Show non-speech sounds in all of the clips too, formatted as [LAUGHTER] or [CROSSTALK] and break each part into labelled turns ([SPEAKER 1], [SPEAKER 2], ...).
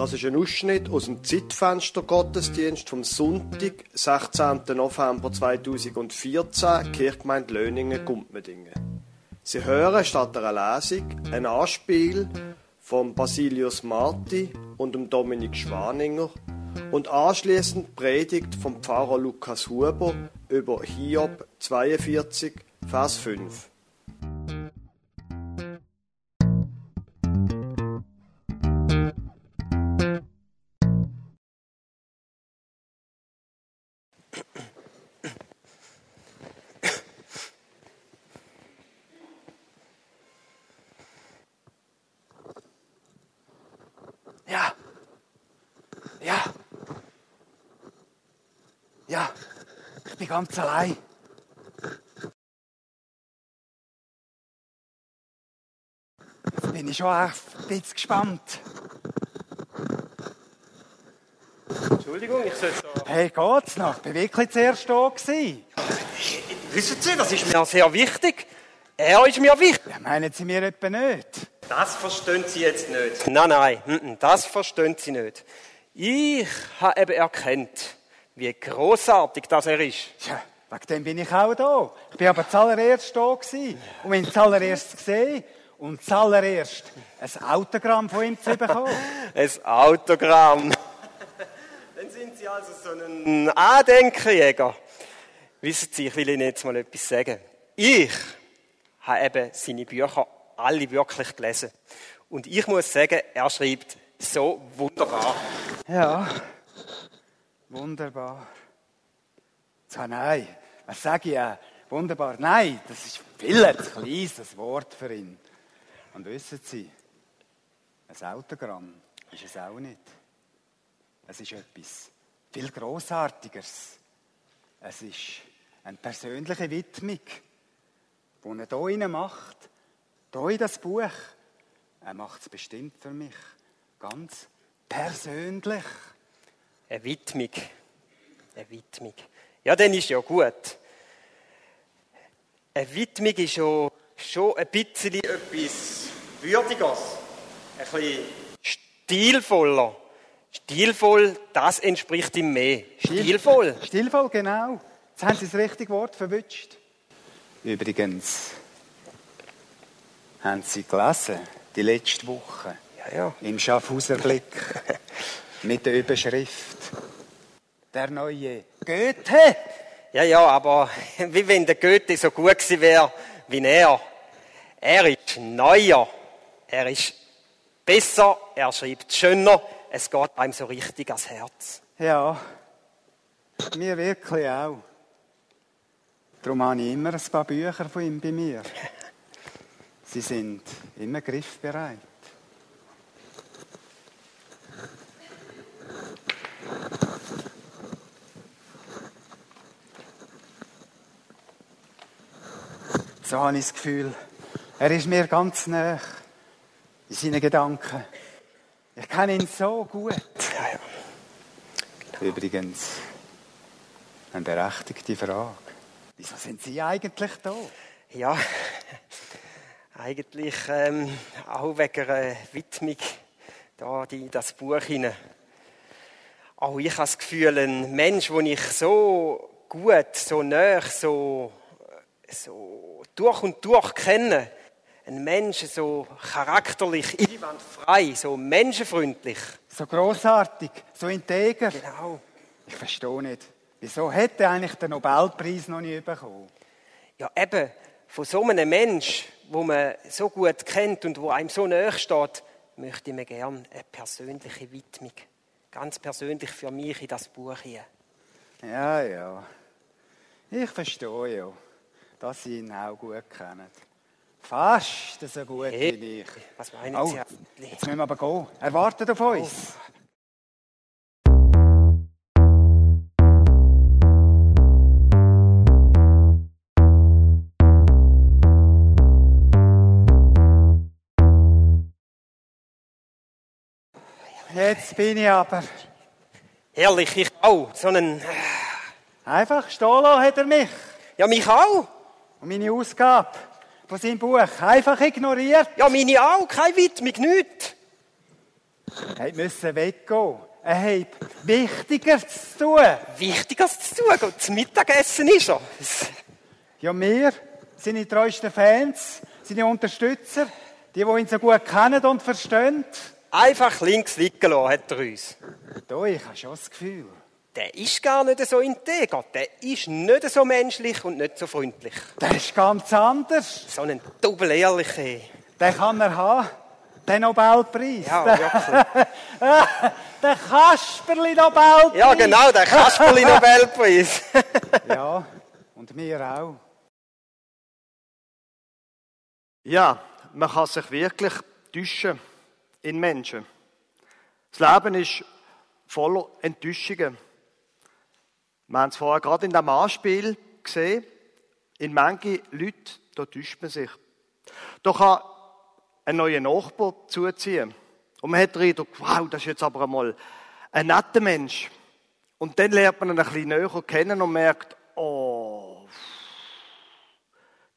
[SPEAKER 1] Das ist ein Ausschnitt aus dem Zeitfenster Gottesdienst vom Sonntag, 16. November 2014, Kirchgemeinde Löningen, Gumpmedingen. Sie hören statt einer Lesung ein Anspiel von Basilius Marti und dem Dominik Schwaninger und anschließend Predigt vom Pfarrer Lukas Huber über Hiob 42, Vers 5.
[SPEAKER 2] ganz allein. Jetzt bin ich schon ein bisschen gespannt.
[SPEAKER 3] Entschuldigung, ich sollte da...
[SPEAKER 2] Hey, geht's noch? Ich war wirklich zuerst da. gewesen.
[SPEAKER 3] Wissen Sie, das ist mir sehr wichtig. Er ist mir wichtig.
[SPEAKER 2] Ja, meinen Sie mir etwa nicht?
[SPEAKER 3] Das verstehen Sie jetzt nicht. Nein, nein, mm, mm, das verstehen Sie nicht. Ich habe eben erkannt, wie großartig das er ist.
[SPEAKER 2] Tja, wegen dem bin ich auch da. Ich bin aber zuallererst da gewesen. Und wenn zuallererst gesehen und zuallererst ein Autogramm von ihm zu bekommen. [LAUGHS]
[SPEAKER 3] Ein Autogramm. Dann sind Sie also so ein Andenkenjäger. Wissen Sie, ich will Ihnen jetzt mal etwas sagen. Ich habe eben seine Bücher alle wirklich gelesen. Und ich muss sagen, er schreibt so wunderbar.
[SPEAKER 2] Ja, wunderbar. So, nein, was sage ich? äh, Wunderbar. Nein, das ist viel ein kleines Wort für ihn. Und wissen Sie, ein Autogramm ist es auch nicht. Es ist etwas viel Grossartigeres. Es ist eine persönliche Widmung, die er hier rein macht, hier in das Buch. Er macht es bestimmt für mich ganz persönlich.
[SPEAKER 3] Eine Widmung. Eine Widmung. Ja, dann ist ja gut. Eine Widmung ist ja schon ein bisschen etwas Würdiges. Ein bisschen stilvoller. Stilvoll, das entspricht ihm mehr. Stilvoll.
[SPEAKER 2] Stilvoll, genau. Jetzt haben Sie das richtige Wort verwünscht. Übrigens, haben Sie gelesen, die letzte Woche,
[SPEAKER 3] Ja, ja.
[SPEAKER 2] im Schaffhauser Blick, mit der Überschrift «Der neue Goethe».
[SPEAKER 3] Ja, ja, aber [LAUGHS] wie wenn der Goethe so gut gewesen wäre wie er. Er ist neuer. Er ist besser. Er schreibt schöner. Es geht einem so richtig ans Herz.
[SPEAKER 2] Ja, mir wirklich auch. Darum habe ich immer ein paar Bücher von ihm bei mir. [LAUGHS] Sie sind immer griffbereit. So habe ich das Gefühl, er ist mir ganz nah in seinen Gedanken. Ich kenne ihn so gut.
[SPEAKER 3] Ja, ja.
[SPEAKER 2] Übrigens, eine berechtigte Frage. Wieso sind Sie eigentlich da?
[SPEAKER 3] Ja, [LAUGHS] eigentlich ähm, auch wegen einer Widmung da in das Buch hinein. Auch ich habe das Gefühl, ein Mensch, den ich so gut, so nah, so, so durch und durch kenne, ein Mensch so charakterlich, einwandfrei, so menschenfreundlich.
[SPEAKER 2] So großartig, so integer.
[SPEAKER 3] Genau.
[SPEAKER 2] Ich verstehe nicht. Wieso hätte er eigentlich den Nobelpreis noch nie bekommen?
[SPEAKER 3] Ja, eben, von so einem Mensch, wo man so gut kennt und wo einem so nahe steht, möchte ich mir gerne eine persönliche Widmung. Ganz persönlich für mich in das Buch hier.
[SPEAKER 2] Ja, ja. Ich verstehe ja, dass Sie ihn auch gut kennen. Fast so gut
[SPEAKER 3] Hey,
[SPEAKER 2] wie ich.
[SPEAKER 3] Was meinen
[SPEAKER 2] Oh,
[SPEAKER 3] Sie?
[SPEAKER 2] jetzt müssen wir aber gehen. Er wartet auf uns. Jetzt bin ich aber.
[SPEAKER 3] Herrlich, ich auch. So einen,
[SPEAKER 2] Einfach stehen lassen hat er mich.
[SPEAKER 3] ja, mich auch.
[SPEAKER 2] Und meine Ausgabe von seinem Buch einfach ignoriert.
[SPEAKER 3] Ja, meine auch. Keine Widmung, nichts.
[SPEAKER 2] Er musste weggehen. Er hat Wichtigeres zu tun.
[SPEAKER 3] Wichtiges zu tun. Und zum Mittagessen ist er.
[SPEAKER 2] Ja, wir, seine treuesten Fans, seine Unterstützer, die, die ihn so gut kennen und verstehen.
[SPEAKER 3] Einfach links liegen lassen, hat er uns.
[SPEAKER 2] Da, ich habe schon das Gefühl.
[SPEAKER 3] Der ist gar nicht so integer. Der ist nicht so menschlich und nicht so freundlich.
[SPEAKER 2] Der ist ganz anders.
[SPEAKER 3] So ein doppel ehrlicher.
[SPEAKER 2] Den kann er haben. Den Nobelpreis.
[SPEAKER 3] Ja, wirklich. [LAUGHS]
[SPEAKER 2] der Kasperli-Nobelpreis.
[SPEAKER 3] Ja, genau, der Kasperli-Nobelpreis. [LAUGHS] [LAUGHS]
[SPEAKER 2] ja, und wir auch.
[SPEAKER 1] Ja, man kann sich wirklich täuschen in Menschen. Das Leben ist voller Enttäuschungen. Wir haben es vorher gerade in dem Anspiel gesehen. In manchen Leuten, da täuscht man sich. Da kann ein neuer Nachbar zuziehen. Und man hat den Eindruck, wow, das ist jetzt aber einmal ein netter Mensch. Und dann lernt man ihn ein bisschen näher kennen und merkt, oh,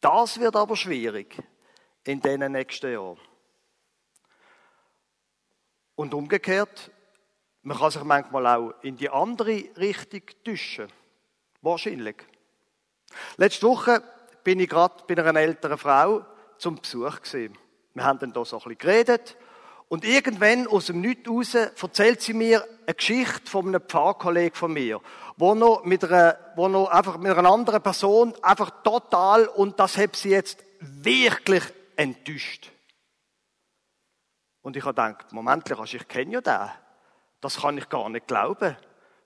[SPEAKER 1] das wird aber schwierig in den nächsten Jahren. Und umgekehrt, man kann sich manchmal auch in die andere Richtung täuschen. Wahrscheinlich. Letzte Woche bin ich gerade bei einer älteren Frau zum Besuch gesehen. Wir haben dann da so ein bisschen geredet. Und irgendwann aus dem Nichts raus erzählt sie mir eine Geschichte von einem Pfarrkollegen von mir, wo noch mit einer, wo noch einfach mit einer anderen Person einfach total, und das hat sie jetzt wirklich enttäuscht. Und ich habe gedacht, Moment, ich kenne ja den. Das kann ich gar nicht glauben,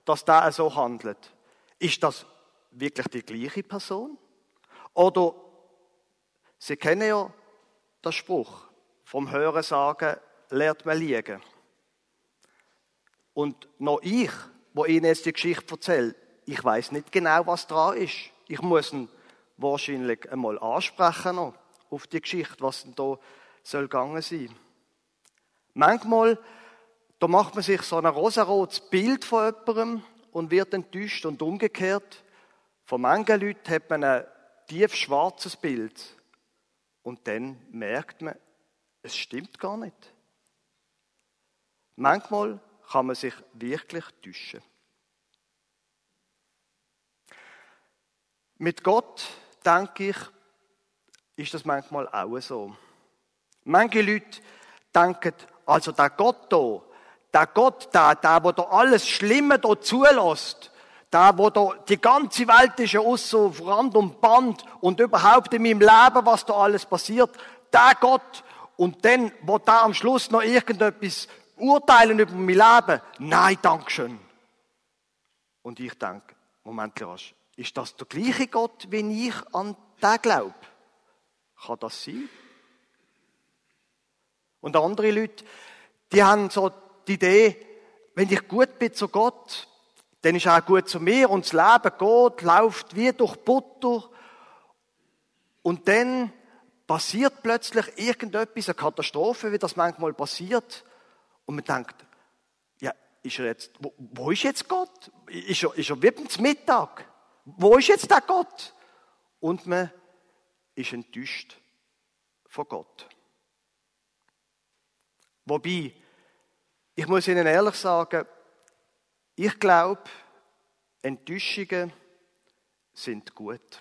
[SPEAKER 1] dass der so handelt. Ist das wirklich die gleiche Person? Oder Sie kennen ja den Spruch, vom Hören sagen lernt man liegen. Und noch ich, wo Ihnen jetzt die Geschichte erzähle, ich weiß nicht genau, was dran ist. Ich muss ihn wahrscheinlich einmal ansprechen noch auf die Geschichte, was denn da soll gegangen sein. Manchmal, da macht man sich so ein rosarotes Bild von jemandem und wird enttäuscht und umgekehrt. Von manchen Leuten hat man ein tief schwarzes Bild und dann merkt man, es stimmt gar nicht. Manchmal kann man sich wirklich täuschen. Mit Gott, denke ich, ist das manchmal auch so. Manche Leute denken, also der Gott hier, der Gott da, der, der da alles Schlimme da zulässt, der, wo da die ganze Welt ist ja so auf Rand und Band und überhaupt in meinem Leben, was da alles passiert, der Gott und dann, wo da am Schluss noch irgendetwas urteilen über mein Leben, nein, Dankeschön. Und ich denke, Moment, Lars, ist das der gleiche Gott, wie ich an den glaube? Kann das sein? Und andere Leute, die haben so die Idee, wenn ich gut bin zu Gott, dann ist er auch gut zu mir und das Leben geht, läuft wie durch Butter. Und dann passiert plötzlich irgendetwas, eine Katastrophe, wie das manchmal passiert. Und man denkt, ja, ist er jetzt, wo, wo ist jetzt Gott? Ist er, ist er wie Mittag? Wo ist jetzt der Gott? Und man ist enttäuscht von Gott. Wobei, ich muss Ihnen ehrlich sagen, ich glaube, Enttäuschungen sind gut.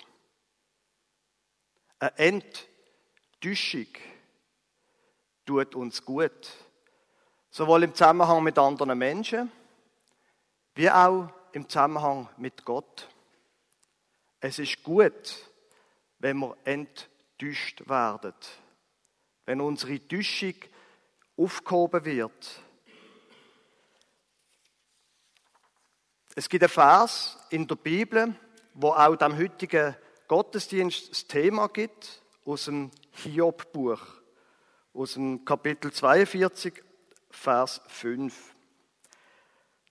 [SPEAKER 1] Eine Enttäuschung tut uns gut. Sowohl im Zusammenhang mit anderen Menschen, wie auch im Zusammenhang mit Gott. Es ist gut, wenn wir enttäuscht werden. Wenn unsere Täuschung aufgehoben wird. Es gibt einen Vers in der Bibel, wo auch dem heutigen Gottesdienst das Thema gibt, aus dem Hiob-Buch, aus dem Kapitel 42, Vers 5.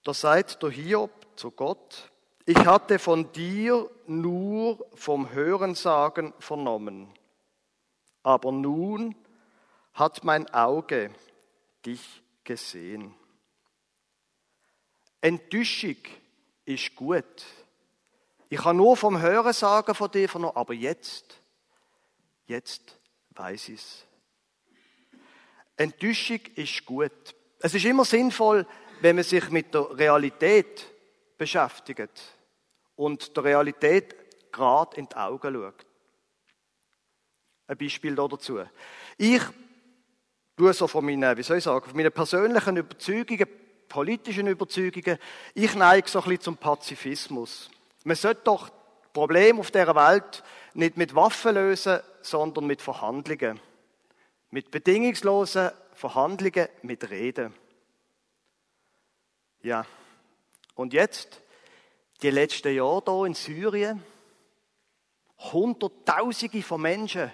[SPEAKER 1] Da sagt der Hiob zu Gott, ich hatte von dir nur vom Hörensagen vernommen, aber nun hat mein Auge dich gesehen. Enttäuschung ist gut. Ich kann nur vom Hören sagen von dir, von aber jetzt, jetzt weiß ich es. Enttäuschung ist gut. Es ist immer sinnvoll, wenn man sich mit der Realität beschäftigt und der Realität gerade in die Augen schaut. Ein Beispiel dazu. Ich tue so von meinen, wie soll ich sagen, von meinen persönlichen Überzeugungen, politischen Überzeugungen, ich neige so ein bisschen zum Pazifismus. Man sollte doch Probleme auf dieser Welt nicht mit Waffen lösen, sondern mit Verhandlungen. Mit bedingungslosen Verhandlungen, mit Reden. Ja. Und jetzt, die letzten Jahre hier in Syrien, Hunderttausende von Menschen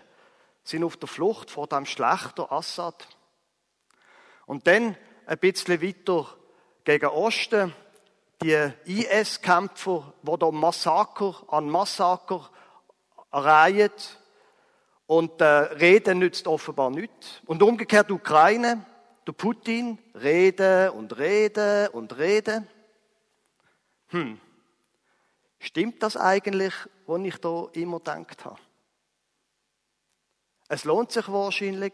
[SPEAKER 1] sind auf der Flucht vor dem schlechten Assad. Und dann ein bisschen weiter gegen Osten, die IS-Kämpfer, die da Massaker an Massaker reihen. Und äh, Reden nützt offenbar nichts. Und umgekehrt Ukraine, der Putin, reden und reden und reden. Hm. Stimmt das eigentlich, was ich da immer gedacht habe? Es lohnt sich wahrscheinlich,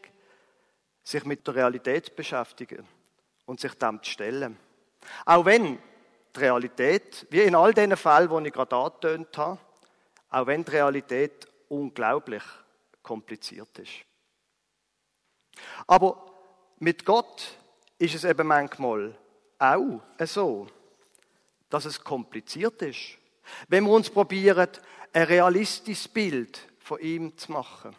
[SPEAKER 1] sich mit der Realität zu beschäftigen und sich dem zu stellen. Auch wenn die Realität, wie in all den Fällen, die ich gerade angetönt habe, auch wenn die Realität unglaublich kompliziert ist. Aber mit Gott ist es eben manchmal auch so, dass es kompliziert ist, wenn wir uns probieren, ein realistisches Bild von ihm zu machen.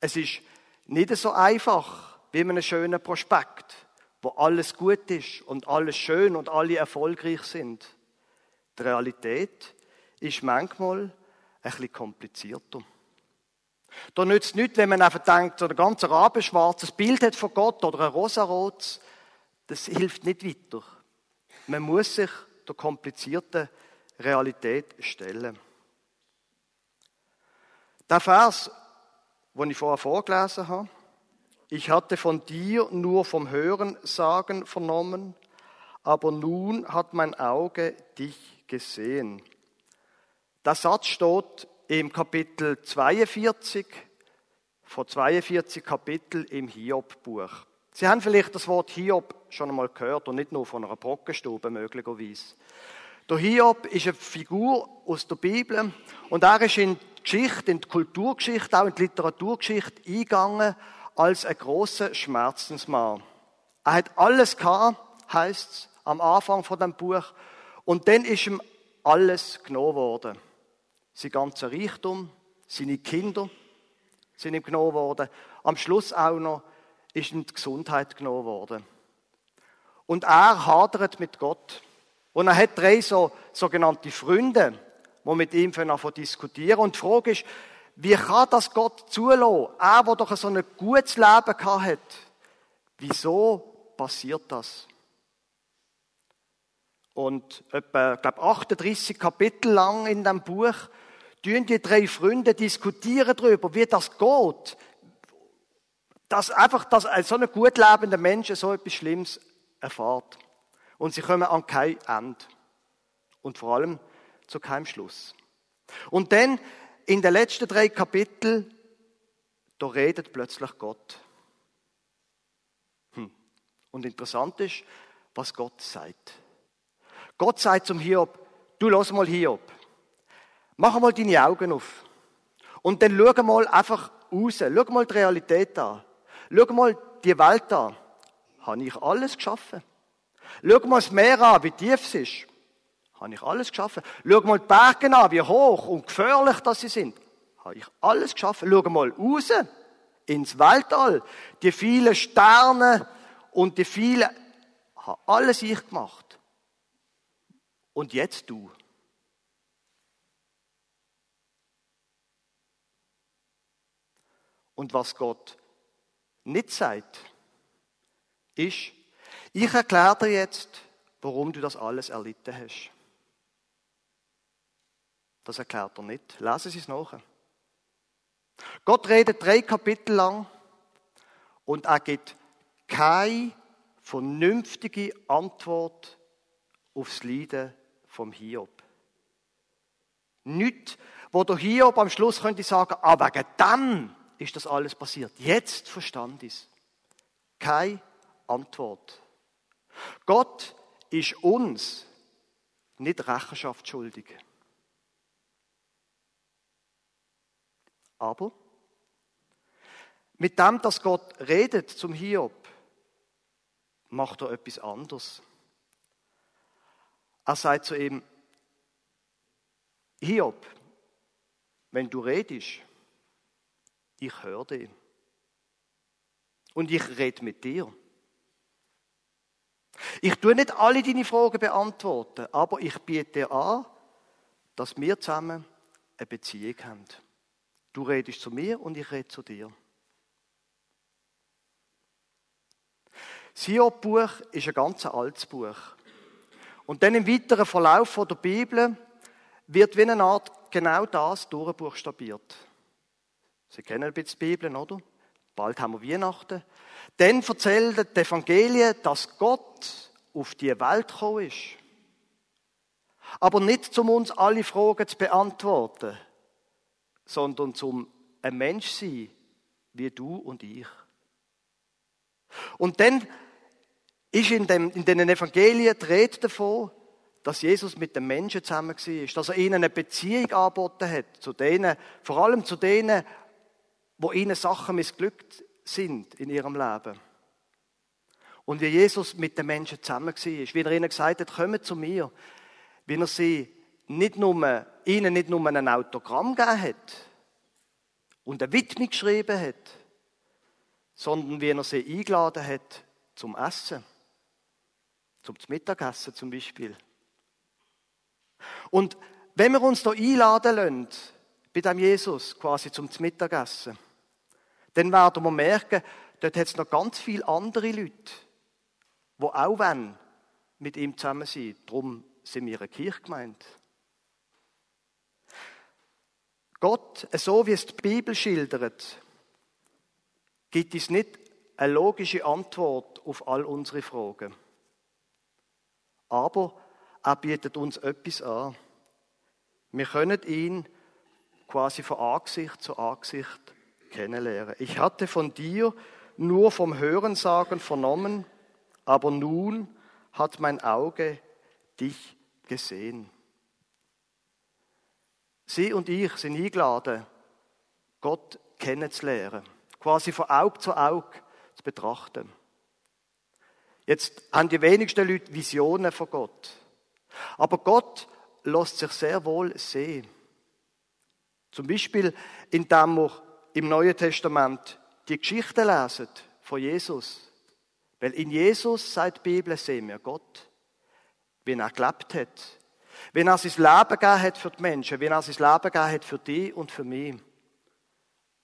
[SPEAKER 1] Es ist nicht so einfach wie in einem schönen Prospekt, wo alles gut ist und alles schön und alle erfolgreich sind. Die Realität ist manchmal ein bisschen komplizierter. Da nützt nichts, wenn man einfach denkt, so ein ganz rabenschwarzes Bild hat von Gott oder ein rosarotes. Das hilft nicht weiter. Man muss sich der komplizierten Realität stellen. Der Vers, den ich vorher vorgelesen habe, ich hatte von dir nur vom Hören sagen vernommen, aber nun hat mein Auge dich gesehen. Der Satz steht im Kapitel 42, vor 42 Kapitel im Hiob-Buch. Sie haben vielleicht das Wort Hiob schon einmal gehört und nicht nur von einer Brockenstube möglicherweise. Der Hiob ist eine Figur aus der Bibel und er ist in die Geschichte, in die Kulturgeschichte, auch in die Literaturgeschichte eingegangen als ein großer Schmerzensmann. Er hat alles gehabt, heißt es am Anfang von dem Buch, und dann ist ihm alles genommen worden. Sein ganzer Reichtum, seine Kinder sind ihm genommen worden. Am Schluss auch noch ist ihm die Gesundheit genommen worden. Und er hadert mit Gott. Und er hat drei so sogenannte Freunde, die mit ihm diskutieren. Und die Frage ist, wie kann das Gott zulassen? Er, der doch so ein gutes Leben hat. Wieso passiert das? Und etwa, ich glaube, 38 Kapitel lang in dem Buch tun die drei Freunde diskutieren darüber, wie das geht. Dass einfach, dass so ein gut lebender Mensch so etwas Schlimmes erfahrt. Und sie kommen an kein Ende. Und vor allem zu keinem Schluss. Und dann, in den letzten drei Kapiteln, da redet plötzlich Gott. Hm. Und interessant ist, was Gott sagt. Gott sagt zum Hiob, du lass mal Hiob. Mach mal deine Augen auf. Und dann schau mal einfach raus. Schau mal die Realität an. Schau mal die Welt an. Habe ich alles geschaffen? Schau mal das Meer an, wie tief es ist. Habe ich alles geschaffen. Schau mal die Berge an, wie hoch und gefährlich das sie sind. Habe ich alles geschaffen. Schau mal raus ins Weltall. Die vielen Sterne und die vielen, habe alles ich gemacht. Und jetzt du. Und was Gott nicht sagt, ist, ich erkläre dir jetzt, warum du das alles erlitten hast. Das erklärt er nicht. Lesen Sie es nach. Gott redet drei Kapitel lang und er gibt keine vernünftige Antwort aufs Leiden vom Hiob. Nicht, wo der Hiob am Schluss könnte sagen, ah, wegen dem ist das alles passiert. Jetzt verstand ich es. Keine Antwort. Gott ist uns nicht Rechenschaft schuldig. Aber mit dem, dass Gott redet zum Hiob, macht er etwas anderes. Er sagt zu ihm, Hiob, wenn du redest, ich höre dich. Und ich rede mit dir. Ich tue nicht alle deine Fragen beantworten, aber ich biete dir an, dass wir zusammen eine Beziehung haben. Du redest zu mir und ich rede zu dir. Das Hiob-Buch ist ein ganz altes Buch. Und dann im weiteren Verlauf der Bibel wird wie eine Art genau das durchbuchstabiert. Sie kennen ein bisschen die Bibel, oder? Bald haben wir Weihnachten. Dann erzählen die Evangelien, dass Gott auf die Welt gekommen ist. Aber nicht, um uns alle Fragen zu beantworten, sondern zum ein Mensch sein, wie du und ich. Und dann ist in, dem, in den Evangelien die Rede davon, dass Jesus mit den Menschen zusammen war, dass er ihnen eine Beziehung angeboten hat, zu denen, vor allem zu denen, wo ihnen Sachen missglückt sind in ihrem Leben. Und wie Jesus mit den Menschen zusammen war, wie er ihnen gesagt hat, kommt zu mir, wie er sie nicht nur, ihnen nicht nur ein Autogramm gegeben hat und eine Widmung geschrieben hat, sondern wie er sie eingeladen hat zum Essen. Zum Mittagessen zum Beispiel. Und wenn wir uns da einladen lassen, bei dem Jesus quasi zum Mittagessen, dann werden wir merken, dort hat es noch ganz viele andere Leute, die auch wollen, mit ihm zusammen sein. Darum sind wir eine Kirche Gott, so wie es die Bibel schildert, gibt es nicht eine logische Antwort auf all unsere Fragen. Aber er bietet uns etwas an. Wir können ihn quasi von Angesicht zu Angesicht kennenlernen. Ich hatte von dir nur vom Hörensagen vernommen, aber nun hat mein Auge dich gesehen. Sie und ich sind eingeladen, Gott kennenzulernen, quasi von Auge zu Auge zu betrachten. Jetzt haben die wenigsten Leute Visionen von Gott. Aber Gott lässt sich sehr wohl sehen. Zum Beispiel, indem wir im Neuen Testament die Geschichte lesen von Jesus. Weil in Jesus, sagt die Bibel, sehen wir Gott. Wie er gelebt hat. Wie er sein Leben gegeben hat für die Menschen. Wie er sein Leben gegeben hat für dich und für mich.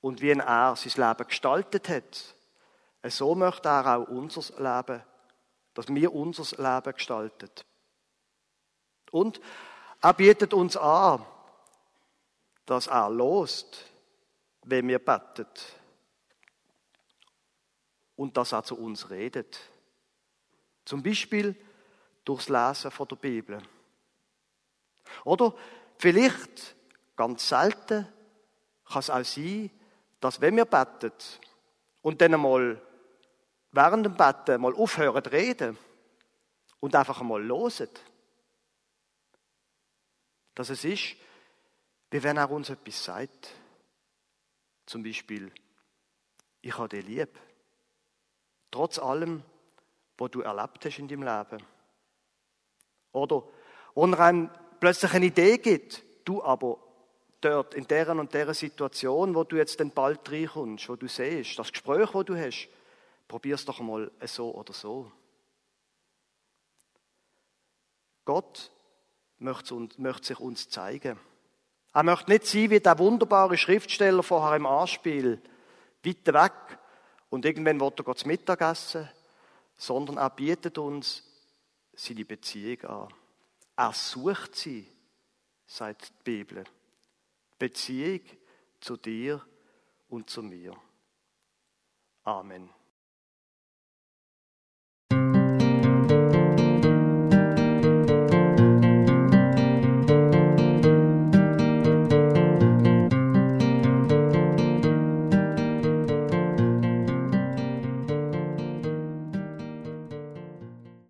[SPEAKER 1] Und wie er sein Leben gestaltet hat. So möchte er auch unser Leben, dass wir unser Leben gestalten. Und er bietet uns an, dass er lost, wenn wir beten. Und dass er zu uns redet. Zum Beispiel durchs Lesen von der Bibel. Oder vielleicht, ganz selten, kann es auch sein, dass wenn wir beten und dann einmal während dem Betten mal aufhören zu reden und einfach einmal losen, dass es ist, wie wenn er uns etwas sagt. Zum Beispiel, ich habe dich lieb. Trotz allem, was du erlebt hast in deinem Leben. Oder, wo er einem plötzlich eine Idee gibt, du aber dort, in der und der Situation, wo du jetzt dann bald reinkommst, wo du siehst, das Gespräch, wo du hast, probier's doch mal so oder so. Gott möchte, sich uns zeigen. Er möchte nicht sein wie der wunderbare Schriftsteller vorher im Anspiel, weit weg und irgendwann wird er zu Mittag essen, sondern er bietet uns seine Beziehung an. Er sucht sie, sagt die Bibel. Beziehung zu dir und zu mir. Amen.